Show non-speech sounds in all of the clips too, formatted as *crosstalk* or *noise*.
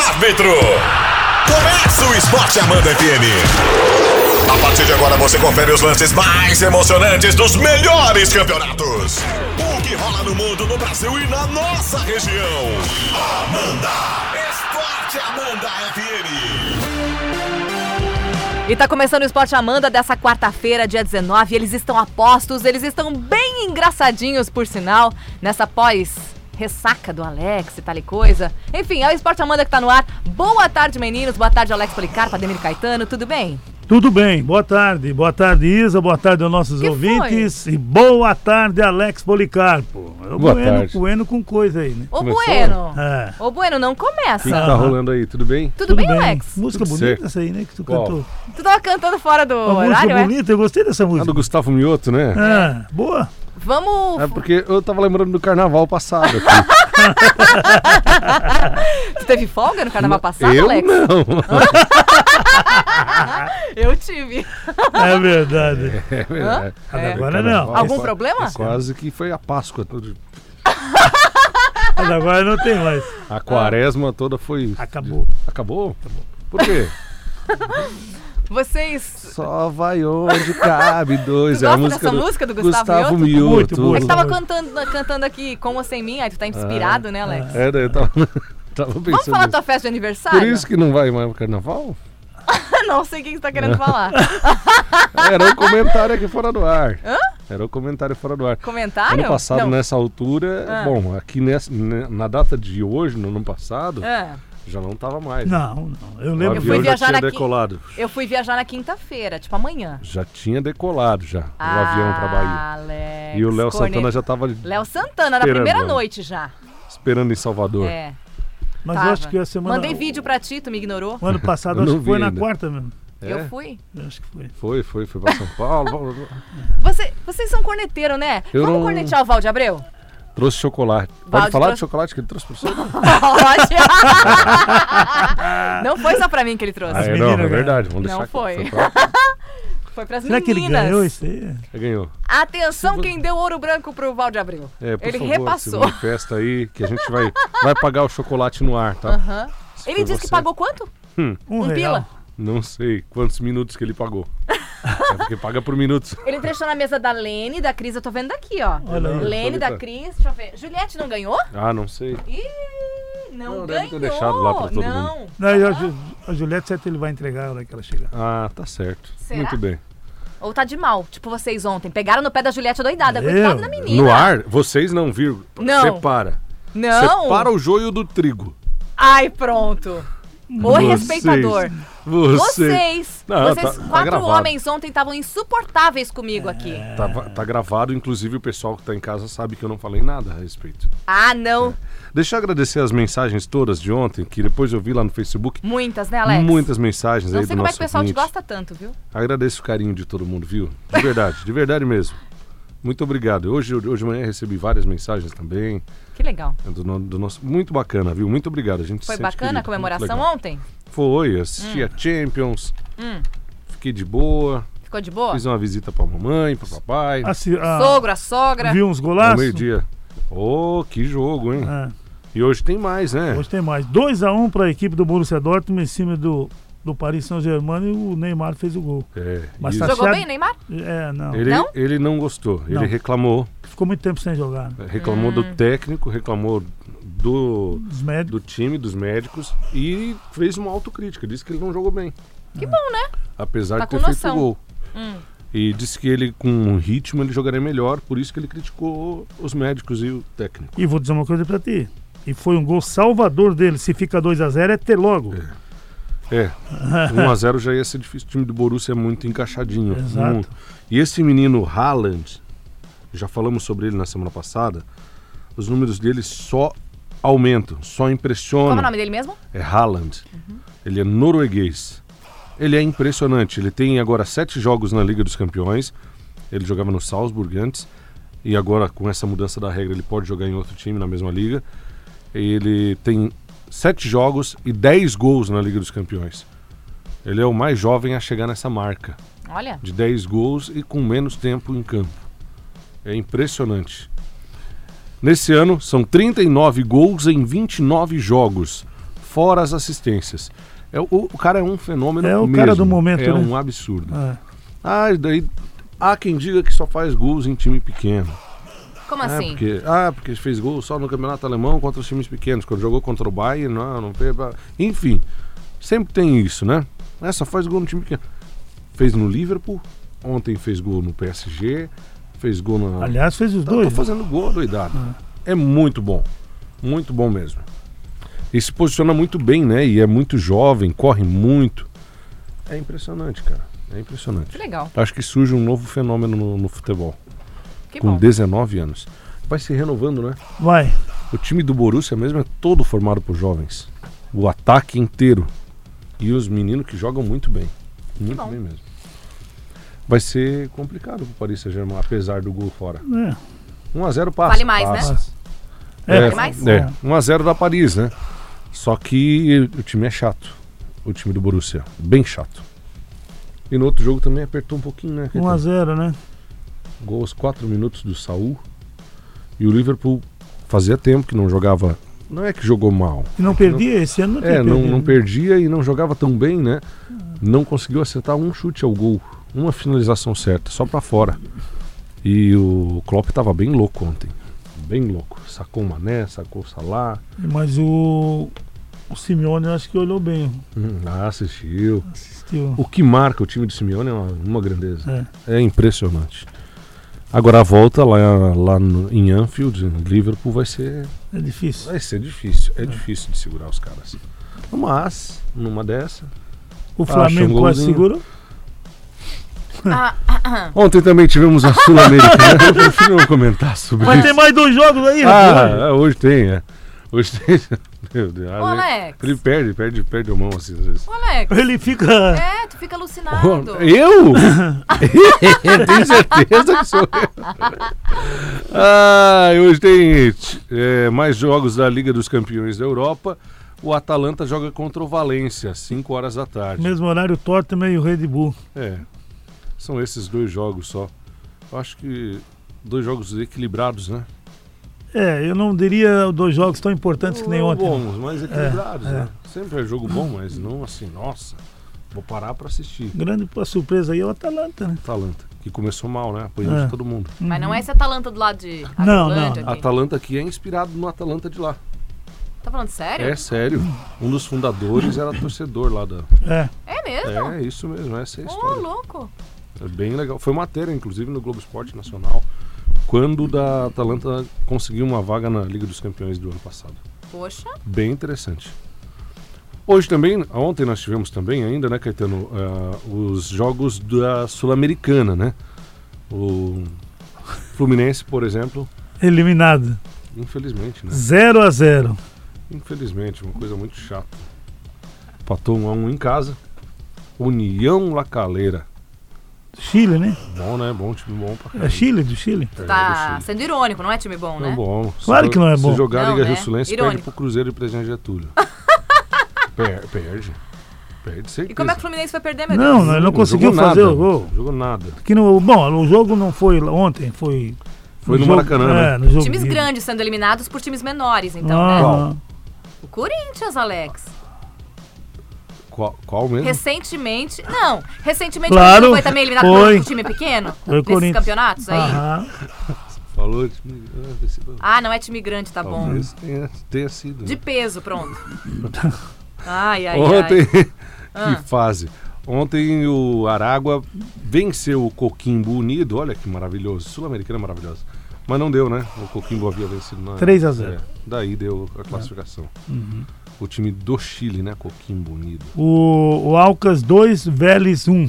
árbitro. Começa o Esporte Amanda FM. A partir de agora você confere os lances mais emocionantes dos melhores campeonatos. O que rola no mundo, no Brasil e na nossa região. Amanda. Esporte Amanda FM. E tá começando o Esporte Amanda dessa quarta-feira, dia 19. Eles estão a postos, eles estão bem engraçadinhos, por sinal, nessa pós ressaca do Alex e tal e coisa. Enfim, é o Esporte Amanda que tá no ar. Boa tarde, meninos. Boa tarde, Alex Policarpo, Ademir Caetano. Tudo bem? Tudo bem, boa tarde. Boa tarde, Isa. Boa tarde aos nossos Que ouvintes. E boa tarde, Alex Policarpo. É o Boa bueno, tarde. bueno com coisa aí, né? Ô, Começou? Bueno. É. Ô, Bueno, não O que, começa. que tá rolando aí? Tudo bem? Tudo, bem, Alex? Música Tudo bonita certo. essa aí, né? Que tu Qual? cantou. Tu tava cantando fora do Uma horário, música é? bonita, eu gostei dessa música. do Gustavo Mioto, né? Ah, boa. Vamos. É porque eu tava lembrando do carnaval passado. aqui. *laughs* Tu teve folga no carnaval passado, eu Alex? não. *laughs* Eu tive. É verdade. É verdade. É. Agora não. Algum é problema? é Quase que foi a Páscoa. toda- Mas agora não tem mais. A quaresma toda foi. Acabou. Acabou? Por quê? *laughs* Vocês. Só vai onde cabe *laughs* dois. Tu É a gosta música dessa música do Gustavo Mioto? Mioto. Muito boa. É que tava cantando, cantando aqui com ou sem mim, aí tu tá inspirado, né, Alex? É, daí eu tava, *laughs* tava pensando. Vamos falar da tua festa de aniversário? Por isso que não vai mais pro carnaval? *laughs* não sei o que você tá querendo falar. Era um comentário aqui fora do ar. Hã? Era um comentário fora do ar. Comentário? Ano passado, Não. nessa altura, Ah. bom, aqui nessa, né, na data de hoje, no ano passado, Ah, já não tava mais. Não, não. Eu O lembro. Eu fui avião já viajar tinha na decolado. eu fui viajar na quinta-feira, tipo amanhã. Já tinha decolado já, Ah, o avião pra Bahia. Alex, E o Léo Santana já tava Léo Santana, na primeira né? noite já. esperando em Salvador. É, Mas tava. eu acho que a semana. Mandei vídeo pra ti, tu me ignorou. O ano passado, Eu acho que foi vi na ainda. quarta mesmo. É? Eu fui. Eu acho que foi. Foi, foi, foi pra São Paulo. Você, vocês são corneteiro, né? Eu Vamos não- cornetear o Valde Abreu? Trouxe chocolate. Pode Valde falar trouxe- de chocolate que ele trouxe pra *laughs* você? Pode. não foi só pra mim que ele trouxe. Ah, é, meninas não, é ganharam. verdade. Vamos Não deixar que foi. pra- *laughs* Foi pras Será que ele meninas. ganhou isso aí? Ele ganhou. Atenção quem deu ouro branco pro Valde Abreu. É, por ele favor, repassou. se manifesta aí que a gente vai, vai pagar o chocolate no ar, tá? Aham. Se Ele disse que pagou quanto? Um, Um real. pila. Não sei quantos minutos que ele pagou. é porque paga por minutos. Ele deixou na mesa da Lene, da Cris, eu tô vendo daqui, ó. Olha aí. Lene, da Cris, deixa eu ver. Juliette não ganhou? Ah, não sei. Ih, não, Não, ganhou. deve ter deixado lá pra todo não. Não, e a, Ju- a Juliette, certo, ele vai entregar a hora que ela chegar. Ah, tá certo. Será? Muito bem. Ou tá de mal, tipo vocês ontem. Pegaram no pé da Juliette doidada. Coitada da menina. No ar, vocês não viram. Não. Separa. Não. Separa o joio do trigo. Ai, pronto. O Vocês. respeitador. Você. Vocês. Não, vocês tá- tá quatro gravado. homens ontem estavam insuportáveis comigo aqui. Tá, tá gravado, inclusive o pessoal que tá em casa sabe que eu não falei nada a respeito. Ah, não. Deixa eu agradecer as mensagens todas de ontem, que depois eu vi lá no Facebook. Muitas, né, Alex? Muitas mensagens Não aí sei do como é que o pessoal te ouvinte. gosta tanto, viu? Agradeço o carinho de todo mundo, viu? De verdade, de verdade mesmo. Muito obrigado. Hoje, hoje de manhã recebi várias mensagens também. Que legal. Do, do nosso, muito bacana, viu? Muito obrigado. A gente Foi bacana querido, a comemoração ontem? Foi, assisti a Champions, Hum. fiquei de boa, Ficou de boa? fiz uma visita pra mamãe, pro papai. Assi- a- Sogro, a sogra. Viu uns No golaços? meio-dia. Oh, que jogo, hein? É, E hoje tem mais, né? hoje tem mais. 2x1 para a equipe do Borussia Dortmund em cima do, do Paris Saint-Germain e o Neymar fez o gol. É, Mas tá Jogou bem, Neymar? É, não. Ele Não? ele não gostou. Não. Ele reclamou. Ficou muito tempo sem jogar. né? Reclamou Hum. do técnico, reclamou do, do time, dos médicos e fez uma autocrítica. Disse que ele não jogou bem. Que bom, né? Apesar Tá de ter feito gol. Hum. E disse que ele, com um ritmo, ele jogaria melhor. Por isso que ele criticou os médicos e o técnico. E vou dizer uma coisa pra ti. E foi um gol salvador dele. Se fica 2x0 é ter logo. É, *laughs* 1x0 já ia ser difícil. O time do Borussia é muito encaixadinho. Exato. Muito. E esse menino Haaland, já falamos sobre ele na semana passada, os números dele só aumentam, só Como é o nome dele mesmo? É Haaland. Ele é norueguês. Ele é impressionante. Ele tem agora sete jogos na Liga dos Campeões. Ele jogava no Salzburg antes. E agora, com essa mudança da regra, ele pode jogar em outro time na mesma liga. Ele tem sete jogos e dez gols na Liga dos Campeões. Ele é o mais jovem a chegar nessa marca Olha. de 10 gols e com menos tempo em campo. É impressionante. Nesse ano, são 39 gols em 29 jogos. fora as assistências. É, o, o cara é um fenômeno É o mesmo. cara do momento, É né? um absurdo. É. Ah, e daí há quem diga que só faz gols em time pequeno. Como É, assim? porque, ah, porque fez gol só no campeonato alemão contra os times pequenos. Quando jogou contra o Bayern, não, não fez. Enfim, sempre tem isso, né? É, só faz gol no time pequeno. Fez no Liverpool, ontem fez gol no PSG, fez gol na. Aliás, fez os Tá, dois. tá fazendo gol, doidado. É muito bom. Muito bom mesmo. E se posiciona muito bem, né? E é muito jovem, corre muito. É impressionante, cara. É impressionante. Que legal. Acho que surge um novo fenômeno no, no futebol. Que com bom. 19 anos. Vai se renovando, né? Vai. O time do Borussia mesmo é todo formado por jovens. O ataque inteiro. E os meninos que jogam muito bem. Muito bem mesmo. Vai ser complicado pro Paris Saint-Germain, apesar do gol fora. É. 1x0 passa. Vale mais, né? passa. É, Vale mais? É, 1x0 da Paris, né? Só que o time é chato. O time do Borussia. Bem chato. E no outro jogo também apertou um pouquinho, né? 1x0, né? Gol aos 4 minutos do Saul. E o Liverpool fazia tempo que não jogava. Não é que jogou mal. E não perdia esse ano, não É, não, perdido. não perdia e não jogava tão bem, né? Não conseguiu acertar um chute ao gol. Uma finalização certa, só pra fora. E o Klopp tava bem louco ontem. Bem louco. Sacou o Mané, sacou o Salah. Mas o, o Simeone eu acho que olhou bem. Hum, ah, assistiu. Assistiu. O que marca o time do Simeone é uma, uma grandeza. É. É impressionante. Agora a volta lá, lá no- em Anfield, em Liverpool, vai ser, É difícil. vai ser difícil. É difícil de segurar os caras. Mas, numa dessa. O Flamengo quase segurou. Ah, ah, ah. Ontem também tivemos a Sul-Americana. *laughs* Eu prefiro não comentar sobre Vai isso. ter mais dois jogos aí. Ah, é, hoje tem, é. Hoje tem. *laughs* Meu Deus. Ô, Alex. Ele perde, perde, perde a mão assim às vezes. Ô, Alex. Ele fica. É, tu fica alucinado. *laughs* Eu? Tenho certeza que sou eu. Ah, hoje tem é, mais jogos da Liga dos Campeões da Europa. O Atalanta joga contra o Valência, às 5 horas da tarde. Mesmo horário Tottenham e o Red Bull. É. São esses dois jogos só. Eu acho que dois jogos equilibrados, né? É, eu não diria dois jogos tão importantes que nem Não ontem. Bons, mas equilibrados, É, né? Sempre é jogo bom, mas não assim, nossa. Vou parar pra assistir. Grande surpresa aí é o Atalanta, né? Atalanta, que começou mal, né? Apanhando É. de todo mundo. Mas não é esse Atalanta do lado de Não, Atlântia não. aqui. Atalanta aqui é inspirado no Atalanta de lá. Tá falando sério? É sério. Um dos fundadores era torcedor lá da. É. É mesmo? É, isso mesmo, essa é a Ô, história. louco. É bem legal. Foi matéria, inclusive, no Globo Esporte Nacional, quando o da Atalanta conseguiu uma vaga na Liga dos Campeões do ano passado. Poxa. Bem interessante. Hoje também, ontem nós tivemos também ainda, né, Caetano, ah, os jogos da Sul-Americana, né? O Fluminense, por exemplo, Eliminado. infelizmente, né? 0 a 0 Infelizmente, uma coisa muito chata. Empatou um a um em casa. União La Calera. Chile, né? Bom, né? Bom time bom pra É caramba. Chile, do Chile. É, Tá do Chile. sendo irônico, não é time bom, Não é né? bom. Claro Se- que não é bom. Se jogar Não, Liga né? Rio Sulense, perde Irônico. pro Cruzeiro e Presidente Getúlio. *laughs* Per- perde. Perde certeza. E como é que o Fluminense vai perder, meu Não, Deus? não, ele não conseguiu jogou fazer nada, o gol. não Jogou nada. Que no, bom, o jogo não foi ontem, foi. Foi no jogo- Maracanã, é, né? no jogo Times de- grandes sendo eliminados por times menores, então, Ah, né? Qual? O Corinthians, Alex. Qual, qual mesmo? Recentemente. Não, recentemente Claro, foi também eliminado foi. por um time pequeno? Foi o nesses Corinthians. campeonatos aí? Aham. Falou de time- ah, desse- Ah, não é time grande, tá bom. Talvez tenha, tenha sido. De né? peso, pronto. *laughs* Ai, ai, Ontem, ai. *laughs* Ah. que fase. Ontem o Aragua venceu o Coquimbo Unido. Olha que maravilhoso. Sul-Americana é maravilhosa. Mas não deu, né? O Coquimbo havia vencido. Na... 3 a 0. É, daí deu a classificação. Uhum. O time do Chile, né? Coquimbo Unido. O, o Alcas 2, Vélez 1.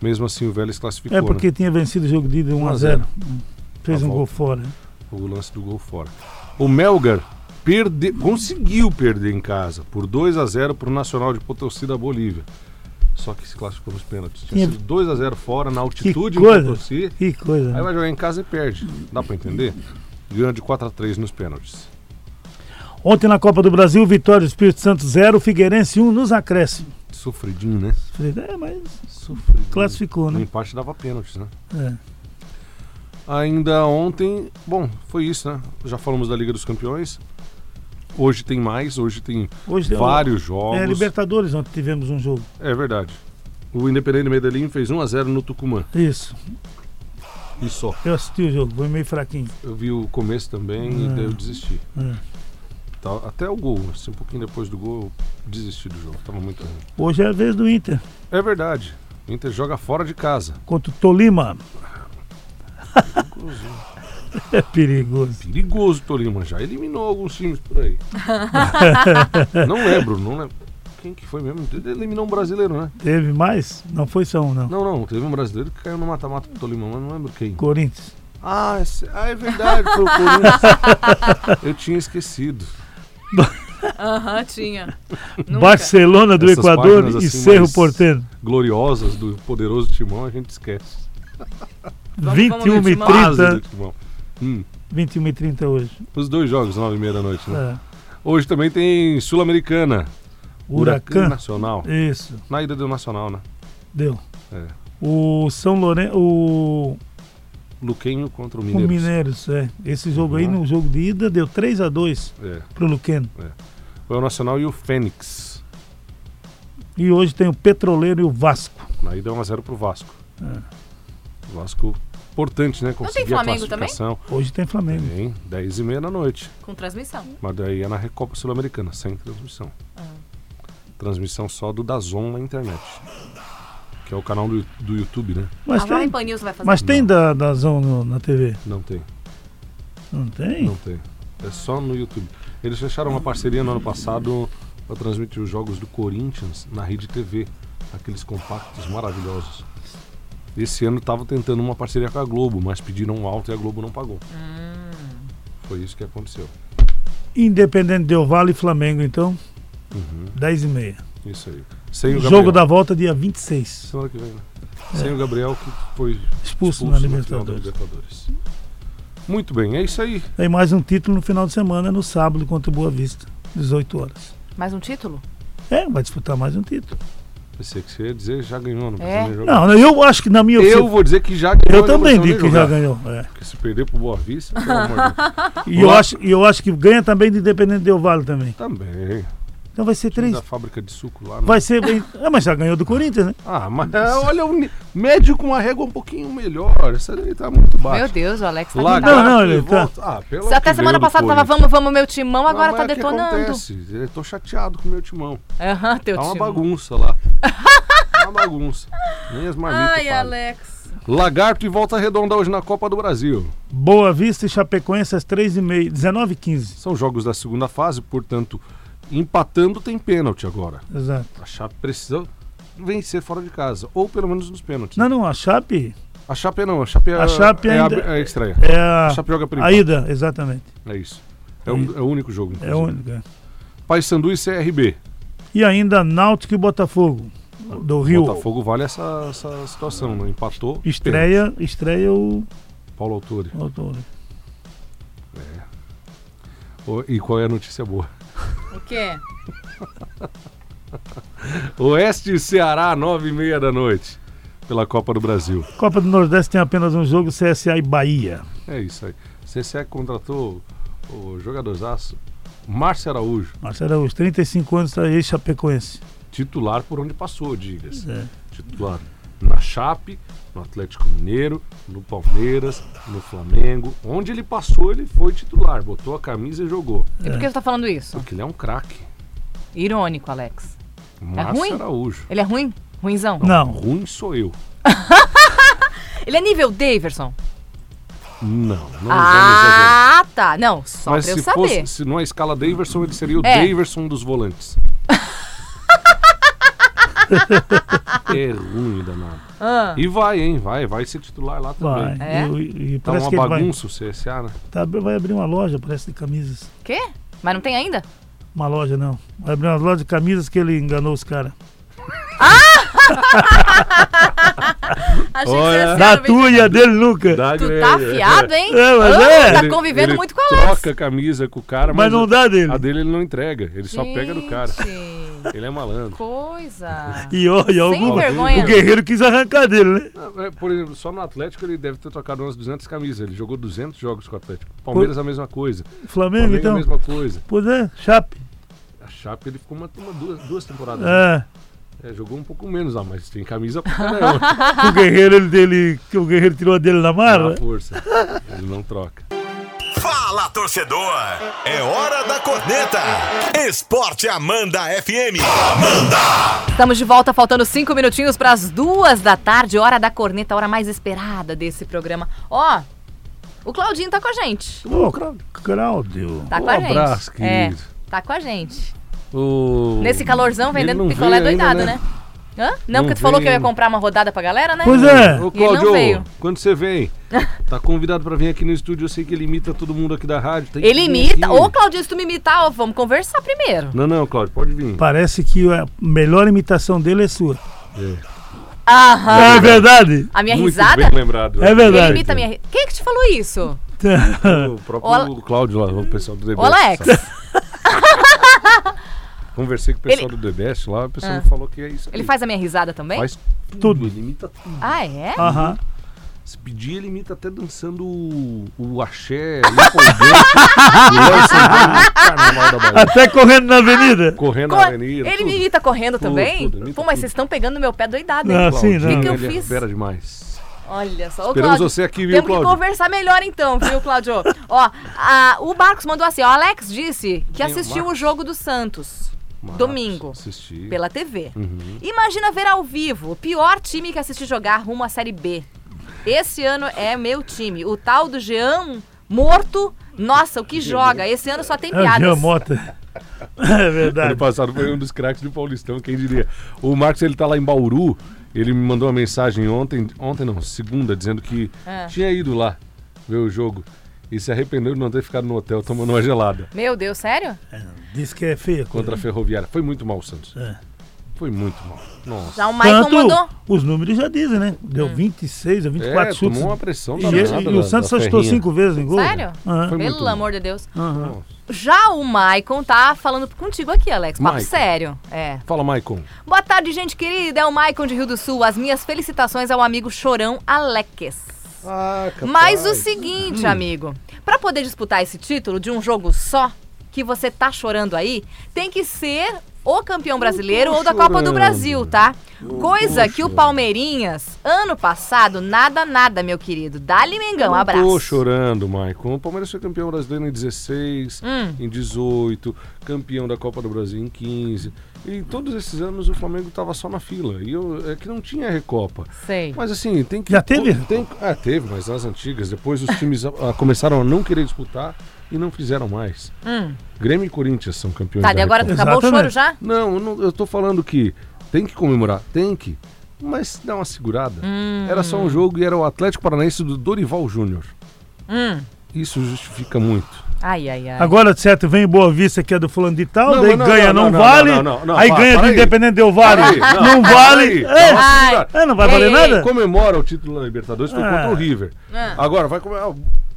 Mesmo assim, o Vélez classificou, É porque tinha vencido o jogo de ida 1 a 0 Fez A um volta. gol fora. né? O lance do gol fora. O Melgar perde... conseguiu perder em casa por 2 a 0 para o Nacional de Potosí da Bolívia. Só que se classificou nos pênaltis. Tinha sido 2 a 0 fora, na altitude coisa. Potosí. Que coisa. Aí vai jogar em casa e perde. Dá pra entender? Ganha de 4 a 3 nos pênaltis. Ontem na Copa do Brasil, Vitória do Espírito Santo 0, Figueirense 1 nos acréscimos. Sofridinho, né? É, mas Sofridinho. classificou, né? empate dava pênaltis, né? É. Ainda ontem, bom, foi isso, né? Já falamos da Liga dos Campeões. Hoje tem mais, hoje tem Hoje o- vários jogos. É, Libertadores, ontem tivemos um jogo. É verdade. O Independente Medellín fez 1x0 no Tucumã. Isso. E só. Eu assisti o jogo, foi meio fraquinho. Eu vi o começo também e É. daí eu desisti. É. Tá- Até o gol, assim, um pouquinho depois do gol, eu desisti do jogo. Tava muito ruim. Hoje é a vez do Inter, É verdade. O Inter joga fora de casa. contra o Tolima. *laughs* é perigoso. Perigoso o Tolima. Já eliminou alguns times por aí. *laughs* não lembro, não lembro. Quem que foi mesmo? Eliminou um brasileiro, né? Teve mais? Não foi só um, não. Não, não. Teve um brasileiro que caiu no mata-mata do Tolima, mas não lembro quem. Corinthians. Ah, esse- ah, é verdade, foi o Corinthians. *laughs* Eu tinha esquecido. *laughs* Aham, tinha. Nunca. Barcelona do Essas Equador páginas e assim Cerro Porteiro. Gloriosas do poderoso Timão, a gente esquece. Vamos- 21 vamos e ver o Quase do 30. Timão. Hum, 21 e 30 hoje. os dois jogos, nove e meia da noite, né? É. Hoje também tem Sul-Americana. Huracan. Nacional. Isso, Na ida do Nacional, né? deu. É. O São Lourenço, o, Luquenho contra o o Mineiros. Mineiros, é. Esse jogo aí, Ah. no jogo de ida, deu 3 a 2 É. pro Luqueno. Foi o Nacional e o Fênix. E hoje tem o Petroleiro e o Vasco. Na ida é 1x0 pro Vasco. É. O Vasco, importante, né? Conseguir Flamengo a classificação. Hoje tem Flamengo. Tem, 10 e meia da noite. Com transmissão. Mas daí é na Recopa Sul-Americana, sem transmissão. Ah. Transmissão só do Dazon na internet. Que é o canal do, do YouTube, né? Mas a Jovem tem, Pan News vai fazer. mas tem da, da no- na TV? Não tem. Não tem? Não tem. É só no YouTube. Eles fecharam uma parceria no ano passado para transmitir os jogos do Corinthians na Rede TV. Aqueles compactos maravilhosos. Esse ano tava tentando uma parceria com a Globo, mas pediram alto e a Globo não pagou. Hum. Foi isso que aconteceu. Independente Del Vale e Flamengo, então, Uhum, 10 e meia. Isso aí. Sem o Jogo Gabriel. da volta dia 26. Semana que vem, né? Sem o Gabriel que foi Expulso, expulso na Libertadores. Libertadores. Muito bem, é isso aí. Tem mais um título no final de semana, no sábado, contra o Boa Vista, 18 horas. Mais um título? É, vai disputar mais um título. Pensei que você ia dizer já ganhou, não É? precisa jogar. Não, eu acho que na minha Eu opinião. vou dizer que já ganhou. Eu também digo que já ganhou. é. Porque se perder pro Boa Vista, pelo amor de Deus. E eu acho, e eu acho que ganha também do Independente Del Vale também. Também. Então vai ser três. da fábrica de suco lá. né? Vai ser bem. Ah, mas já ganhou do Corinthians, né? Ah, mas é, olha o médio com a régua um pouquinho melhor. Essa daí tá muito baixa. Meu Deus, o Alex tá Lagarto Não, não, ele tá-. Ah, pelo até que semana passada tava vamos, vamos meu timão, agora Ah, mas tá que detonando. acontece? Eu tô chateado com o meu timão. Aham, teu Tá uma timão. bagunça lá. tá uma bagunça. Nem as marmitas Ai. Alex. Lagarto e volta redonda hoje na Copa do Brasil. Boa Vista e Chapecoense às 3h30, 19 h 15 São jogos da segunda fase, portanto, empatando tem pênalti agora. Exato. A Chape precisa vencer fora de casa, ou pelo menos nos pênaltis. Não, não, a Chape A Chape não, a Chape é A Chape é, ainda- a, é a estreia. é A a, Chape joga por a ida, exatamente. É isso. É, o- é o único jogo. É a inclusive. única. Paysandu e CRB. E ainda Náutico e Botafogo, do Rio. Botafogo vale essa, essa situação, né? Empatou. pênalti. Estreia, estreia o. Paulo Autori. o autor. O- E qual é a notícia boa? O quê? *laughs* Oeste e Ceará, nove e meia da noite. Pela Copa do Brasil. Copa do Nordeste tem apenas um jogo, CSA e Bahia. É isso aí. CSE contratou o jogadorzaço Márcio Araújo, Marcelo Araújo, 35 anos, está aí, Chapecoense. titular por onde passou, diga-se. É. Titular na Chape, no Atlético Mineiro, no Palmeiras, no Flamengo. Onde ele passou, ele foi titular. Botou a camisa e jogou. E por que você tá falando isso? Porque ele é um craque. Irônico, Alex. Márcio ruim? Araújo. Ele é ruim? Ruinzão? Não, Ruim sou eu. *laughs* Ele é nível Daverson? Não, não. Ah, tá. Não, só Mas pra eu se saber. fosse, se numa escala Daverson, ele seria o É. Daverson dos volantes. *laughs* é ruim, danado. Ah, E vai, hein? Vai, vai ser titular lá vai. também. É? E, e Tá uma que ele vai, bagunça o CSA, né? tá, vai abrir uma loja, parece, de camisas. quê? Mas não tem ainda? Uma loja, não. Vai abrir uma loja de camisas que ele enganou os caras. *laughs* Achei Olha. que Da e a dele nunca. Dá Tu tá afiado, hein? É, mas Ah, é. Tá convivendo ele muito com a Alex. troca a camisa com o cara, Mas não dá dele. A dele ele não entrega, ele só pega do cara. Ele é malandro. coisa. *laughs* E olha, Sem vergonha. o Guerreiro quis arrancar dele, né? Ah, é, Por exemplo, só no Atlético ele deve ter trocado umas 200 camisas. Ele jogou 200 jogos com o Atlético. Palmeiras a mesma coisa. Flamengo, Flamengo a então. mesma coisa. Pois é, Chape. A Chape ele ficou uma, uma- duas, duas temporadas. É. É, jogou um pouco menos lá, mas tem camisa pra *laughs* caramba. O Guerreiro, ele dele, que o Guerreiro tirou dele na marra. Na força. Ele não troca. Fala, torcedor! É hora da corneta! Esporte Amanda FM. Amanda! Estamos de volta, faltando cinco minutinhos para as duas da tarde, hora da corneta, hora mais esperada desse programa. Ó, o Claudinho tá com a gente. Ô, Cláudio. Tá Um com a gente. abraço, É, tá com a gente. O... Nesse calorzão, vendendo picolé veio ainda, doidado, né? Hã? Não, Não porque tu falou que eu ia comprar uma rodada pra galera, né? Pois é. Ô, veio. quando você vem, *laughs* tá convidado pra vir aqui no estúdio. Eu sei que ele imita todo mundo aqui da rádio. Ele imita. aqui. Ô, Claudinho, se tu me imitar, ó, vamos conversar primeiro. Não, não, Cláudio, pode vir. Parece que a melhor imitação dele é sua. É. Aham. É verdade? A minha Muito risada? bem lembrado. É verdade. Ele imita a minha Quem é que te falou isso? *laughs* O próprio Ô, Cláudio lá, o pessoal do The Ô, Alex. Conversei com o pessoal Ele- do Best lá, o pessoal Ah. me falou que é isso. Ele aí. faz a minha risada também? Faz tudo, ele imita tudo. Ah, é? Aham. Se pedir, ele imita até dançando o, o axé, o. *laughs* Até correndo na avenida. Correndo Co- na avenida. ele tudo. me imita correndo Tudo, também? tudo, imita Pô, mas tudo. vocês estão pegando meu pé doidado, hein? Não, assim não. Que que eu ele fiz? É fera demais. Olha só. Ô, Esperamos Cláudio, você aqui, viu, Temos que conversar melhor então, viu, Cláudio? ó, a- o Marcos mandou assim, ó, Alex disse que o assistiu o Marcos? jogo do Santos Marcos, domingo Assisti. pela TV. Uhum. Imagina ver ao vivo o pior time que assisti jogar rumo à Série B. Esse ano é meu time. O tal do Jean morto, nossa, o que joga. Esse ano só tem É o Jean piadas. Mota. *laughs* É Ano verdade. passado foi um dos craques do Paulistão, quem diria. O Marcos, ele tá lá em Bauru, ele me mandou uma mensagem ontem, ontem não, segunda, dizendo que É. tinha ido lá ver o jogo e se arrependeu de não ter ficado no hotel tomando uma gelada Meu Deus, sério? Diz que é coisa. contra a Ferroviária. Foi muito mal o Santos. É. Foi muito mal. Nossa. Já o Michael Tanto, mandou. os números já dizem, né? Deu 26 a 24 É, chutes. tomou uma pressão E, danada e da- o Santos só chutou cinco vezes em gol. Sério? Muito Pelo mal. amor de Deus. Nossa. Já o Maicon tá falando contigo aqui, Alex. Papo Maicon. sério. É. Fala, Maicon. Boa tarde, gente querida. É o Maicon de Rio do Sul. As minhas felicitações ao amigo Chorão Aleques. Ah, Mas o seguinte, amigo, pra poder disputar esse título de um jogo só, que você tá chorando aí, tem que ser o campeão brasileiro ou da Copa do chorando. Brasil, tá? Coisa que o chorando. Palmeirinhas, ano passado, nada, nada, meu querido. Dá-lhe Mengão, abraço. Tô chorando, Maicon. O Palmeiras foi campeão brasileiro em 16, Hum. em 18, campeão da Copa do Brasil em 15. E todos esses anos o Flamengo tava só na fila. E eu, é que não tinha Recopa. Sei. Mas assim, tem que. Já teve? Tem, ah, teve, mas nas antigas. Depois os times ah, começaram a não querer disputar e não fizeram mais. Hum. Grêmio e Corinthians são campeões Tá, da e agora Recopa. acabou o choro Exatamente. já? Não, eu, não, eu tô falando que tem que comemorar, tem que. Mas dá uma segurada. Hum. Era só um jogo e era o Atlético Paranaense do Dorival Júnior. Hum. Isso justifica muito. Ai, ai, ai. Agora, certo, vem Boa Vista, que é do fulano de tal, Não, daí não, ganha, não, não, não, vale. não, não, não, aí para, ganha para do aí. Independente Del Vale. Não, vale. É. É, não vai Ei, valer ei, nada? Comemora o título da Libertadores, foi Ah. contra o River. Ah. Agora vai comemorar.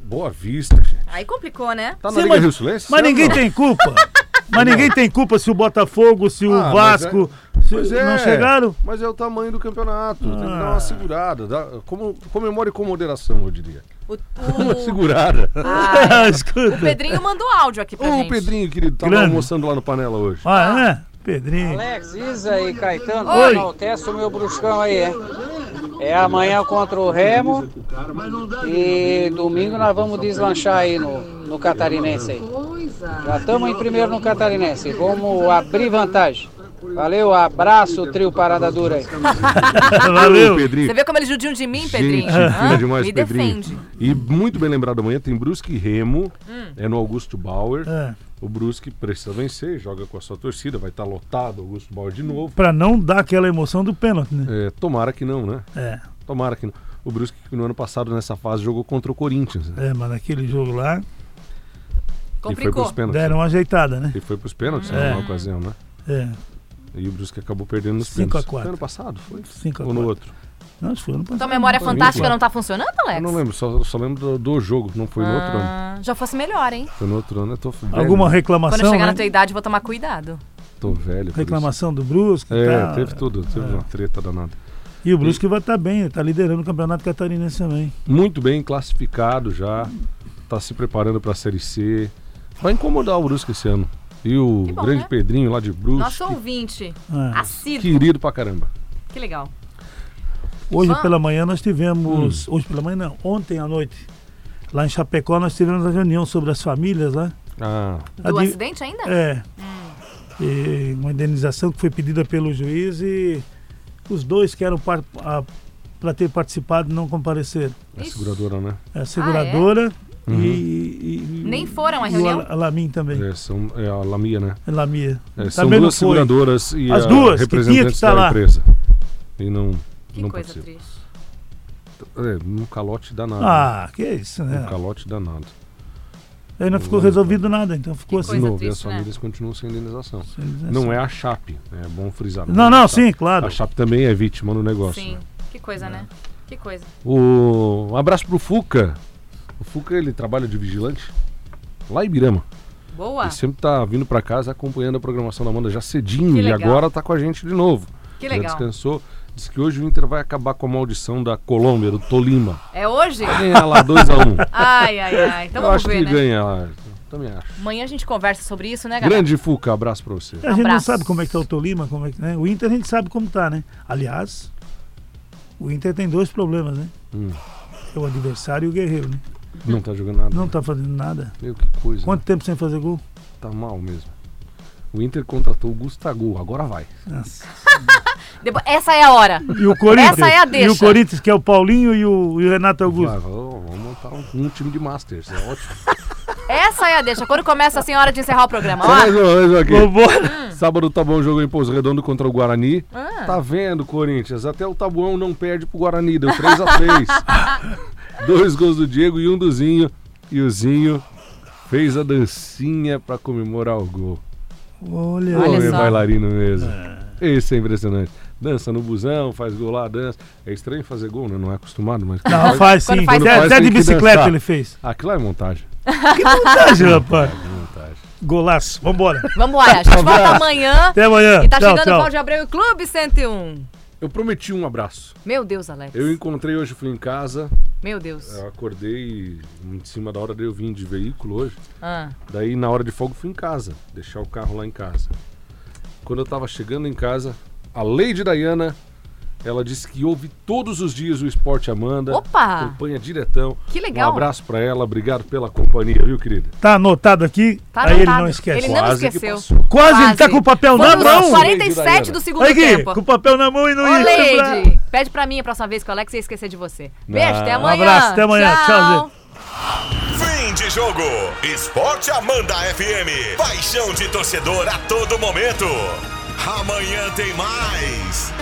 Boa Vista, gente. Aí complicou, né? Tá na Sim, Liga mas- Rio Silense? Mas ninguém tem culpa. *laughs* Mas ninguém tem culpa se o Botafogo, se o Ah, Vasco se Pois é, não chegaram. Mas é o tamanho do campeonato. Tem que dar Ah. uma segurada. dá- como, comemore com moderação, eu diria. O, *laughs* Uma o, segurada. Ai, Escuta. *laughs* o Pedrinho mandou áudio aqui pra Ô, gente. Pedrinho, querido, tava Grande. almoçando lá no Panela hoje. Ah, é? Pedrinho. Alex, Isa e Caetano, Oi. enaltece o meu bruscão aí, hein? É amanhã contra o Remo e domingo nós vamos deslanchar aí no, no Catarinense aí. Já estamos em primeiro no Catarinense, vamos abrir vantagem. Valeu, abraço, trio Parada Dura aí. *laughs* Valeu. Pedrinho. Você vê como eles judiam de mim, Pedrinho? Gente, demais, Me Pedrinho. defende. E muito bem lembrado amanhã, tem Brusque e Remo, Hum. é no Augusto Bauer. É, O Brusque precisa vencer, joga com a sua torcida, vai estar lotado o Augusto Bauer de novo. pra não dar aquela emoção do pênalti, né? É, tomara que não, né? É, Tomara que não. O Brusque que no ano passado nessa fase jogou contra o Corinthians. Né? é, mas naquele jogo lá, E foi Complicou. pros pênaltis. deram uma ajeitada, né? E foi pros pênaltis É. numa ocasião, né? É, E o Brusque acabou perdendo nos Cinco a pênaltis. quatro. Foi ano passado, foi? 5 a Ou no 4. outro? Não, acho que foi ano passado. Tua memória Foi fantástica não tá funcionando, Alex? Eu não lembro, só, só lembro do, do jogo, não foi no outro ano. Ah, já fosse melhor, hein? Foi no outro ano, eu tô velho, Alguma reclamação, Quando eu chegar né? na tua idade, eu vou tomar cuidado. tô velho. reclamação do Brusque. isso. e É, tal. teve tudo. Teve uma treta danada. E o Brusque vai estar bem, está liderando o campeonato catarinense também. Muito bem classificado já. Tá se preparando pra Série C. Vai incomodar o Brusque esse ano. E o Que bom, grande né? Pedrinho lá de Brusque. Nosso ouvinte. É. Assíduo. Querido pra caramba. Que legal. Hoje Vamos. pela manhã nós tivemos. Hum. Hoje pela manhã não, ontem à noite. Lá em Chapecó nós tivemos a reunião sobre as famílias lá. Ah, Do Adi- acidente ainda? É. Hum. E uma indenização que foi pedida pelo juiz e os dois que eram para ter participado não compareceram. é Ixi. seguradora, né? É a seguradora Uhum. e, e- Nem foram à e reunião? o Al- Alamin também. É, são, é a Lamia, né? É Lamia. É, são Também não duas seguradoras e As a duas, que tinha que representantes estar da lá. empresa. E não, Que não coisa participam. triste. É, num calote danado. Ah, que isso, Um né? calote danado. Aí não ficou resolvido nada, então ficou Que assim. coisa De novo, e as triste, né? famílias continuam sem indenização. Sem dizer Não é a Chape, é bom frisar. Não, é não, a Chape. sim, claro. A Chape também é vítima no negócio. Sim. né? Que coisa, né? Que coisa. O... Um abraço pro Fuca. O Fuca, ele trabalha de vigilante lá em Ibirama. Boa. Ele sempre tá vindo pra casa acompanhando a programação da Amanda já cedinho e agora tá com a gente de novo. Que Já legal. descansou. Diz que hoje o Inter vai acabar com a maldição da Colômbia, do Tolima. É hoje? Vai ganhar lá 2x1. *laughs* Ai, ai, ai. Então Eu vamos acho ver, que né? ganha lá. Também acho. Amanhã a gente conversa sobre isso, né, galera? Grande Fuca, abraço pra você. A gente não Abraço. sabe como é que tá o Tolima, como é que, né? O Inter a gente sabe como tá, né? Aliás, o Inter tem dois problemas, né? Hum, É o adversário e o guerreiro, né? Não tá jogando nada. Não tá fazendo nada. Meu, que coisa. Quanto tempo sem fazer gol? Tá mal mesmo. O Inter contratou o Gustavo, agora vai. Nossa. *laughs* Essa é a hora. E o Corinthians? Essa é a E deixa. o Corinthians, que é o Paulinho e o, e o Renato Augusto. Vai, vamos montar um, um time de Masters, é ótimo. *laughs* Essa é a deixa. Quando começa assim, é hora de encerrar o programa. Ó, mais uma vez aqui. Vambora. Sábado tá bom jogo em Pouso Redondo contra o Guarani. Ah. Tá vendo, Corinthians? Até o Tabuão não perde pro Guarani, deu 3x3. *laughs* Dois gols do Diego e um do Zinho. E o Zinho fez a dancinha pra comemorar o gol. Olha, Olha só. bailarino mesmo. Esse é impressionante. Dança no busão, faz gol lá, dança. É estranho fazer gol, né? Não é acostumado, mas. Não, faz Quando sim. faz- Até, Quando até faz, de bicicleta dançar. ele fez. Aquilo é montagem. *laughs* Que montagem, rapaz. É montagem. Golaço. Vambora. Vambora. A gente volta amanhã. Até amanhã. E tá tchau, chegando o tchau. Cláudio Abreu e o Clube 101. Eu prometi um abraço. Meu Deus, Alex. Eu encontrei hoje, fui em casa, Meu Deus. eu acordei em cima da hora de eu vir de veículo hoje. Ah. Daí na hora de fogo fui em casa, deixar o carro lá em casa. Quando eu tava chegando em casa, a Lady Diana, ela disse que ouve todos os dias o Esporte Amanda. Opa! Acompanha diretão. Que legal. Um abraço pra ela, obrigado pela companhia, viu, querida? Tá anotado aqui. Tá aí ele não esquece. Ele não Quase que esqueceu. passou. Quase, ele tá Quase. com o papel na mão. 47 do segundo aqui, tempo. com o papel na mão e não Ô, ia pede pra mim a próxima vez que o Alex ia esquecer de você. Beijo, até amanhã. Um abraço, até amanhã. Tchau, Fim de jogo. Esporte Amanda FM. Paixão de torcedor a todo momento. Amanhã tem mais.